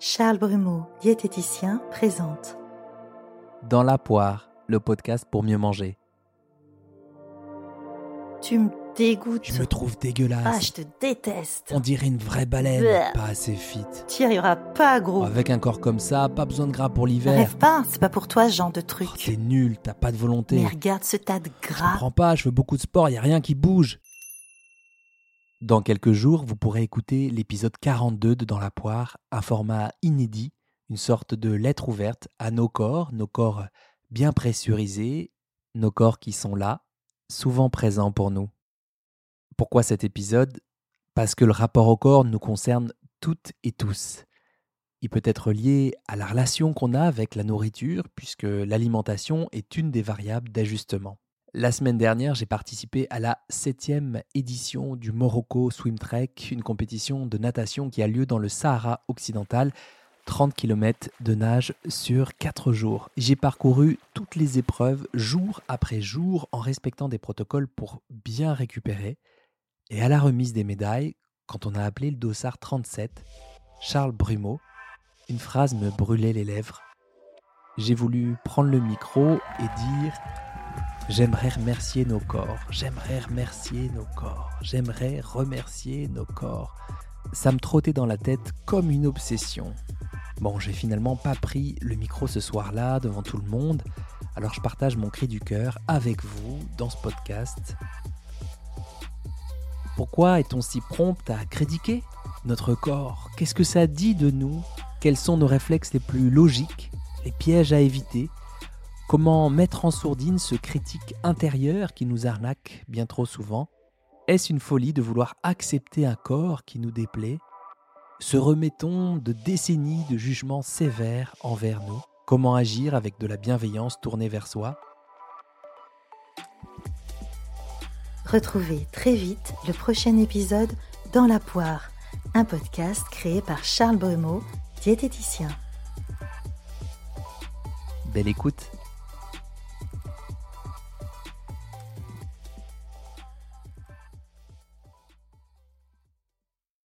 Charles Brumeau, diététicien, présente. Dans la poire, le podcast pour mieux manger. Tu me dégoûtes. Je me trouve dégueulasse. Ah, je te déteste. On dirait une vraie baleine, Bleh. pas assez fit. Tu y pas, gros. Avec un corps comme ça, pas besoin de gras pour l'hiver. Rêve pas, c'est pas pour toi ce genre de Oh, truc. T'es nul, t'as pas de volonté. Mais regarde ce tas de Je gras. comprends pas, je fais beaucoup de sport, y a rien qui bouge. Dans quelques jours, vous pourrez écouter l'épisode 42 de Dans la poire, un format inédit, une sorte de lettre ouverte à nos corps, nos corps bien pressurisés, nos corps qui sont là, souvent présents pour nous. Pourquoi cet épisode? Parce que le rapport au corps nous concerne toutes et tous. Il peut être lié à la relation qu'on a avec la nourriture, puisque l'alimentation est une des variables d'ajustement. La semaine dernière, j'ai participé à la septième édition du Morocco Swim Trek, une compétition de natation qui a lieu dans le Sahara occidental, 30 km de nage sur 4 jours. J'ai parcouru toutes les épreuves jour après jour en respectant des protocoles pour bien récupérer. Et à la remise des médailles, quand on a appelé le dossard 37, Charles Brumeau, une phrase me brûlait les lèvres. J'ai voulu prendre le micro et dire J'aimerais remercier nos corps, j'aimerais remercier nos corps, j'aimerais remercier nos corps. Ça me trottait dans la tête comme une obsession. Bon, j'ai finalement pas pris le micro ce soir-là devant tout le monde, alors je partage mon cri du cœur avec vous dans ce podcast. Pourquoi est-on si prompt à critiquer notre corps? Qu'est-ce que ça dit de nous? Quels sont nos réflexes les plus logiques Les pièges à éviter? Comment mettre en sourdine ce critique intérieur qui nous arnaque bien trop souvent Est-ce une folie de vouloir accepter un corps qui nous déplaît Se remettons de décennies de jugements sévères envers nous Comment agir avec de la bienveillance tournée vers soi Retrouvez très vite le prochain épisode dans la poire, un podcast créé par Charles Brumeau, diététicien. Belle écoute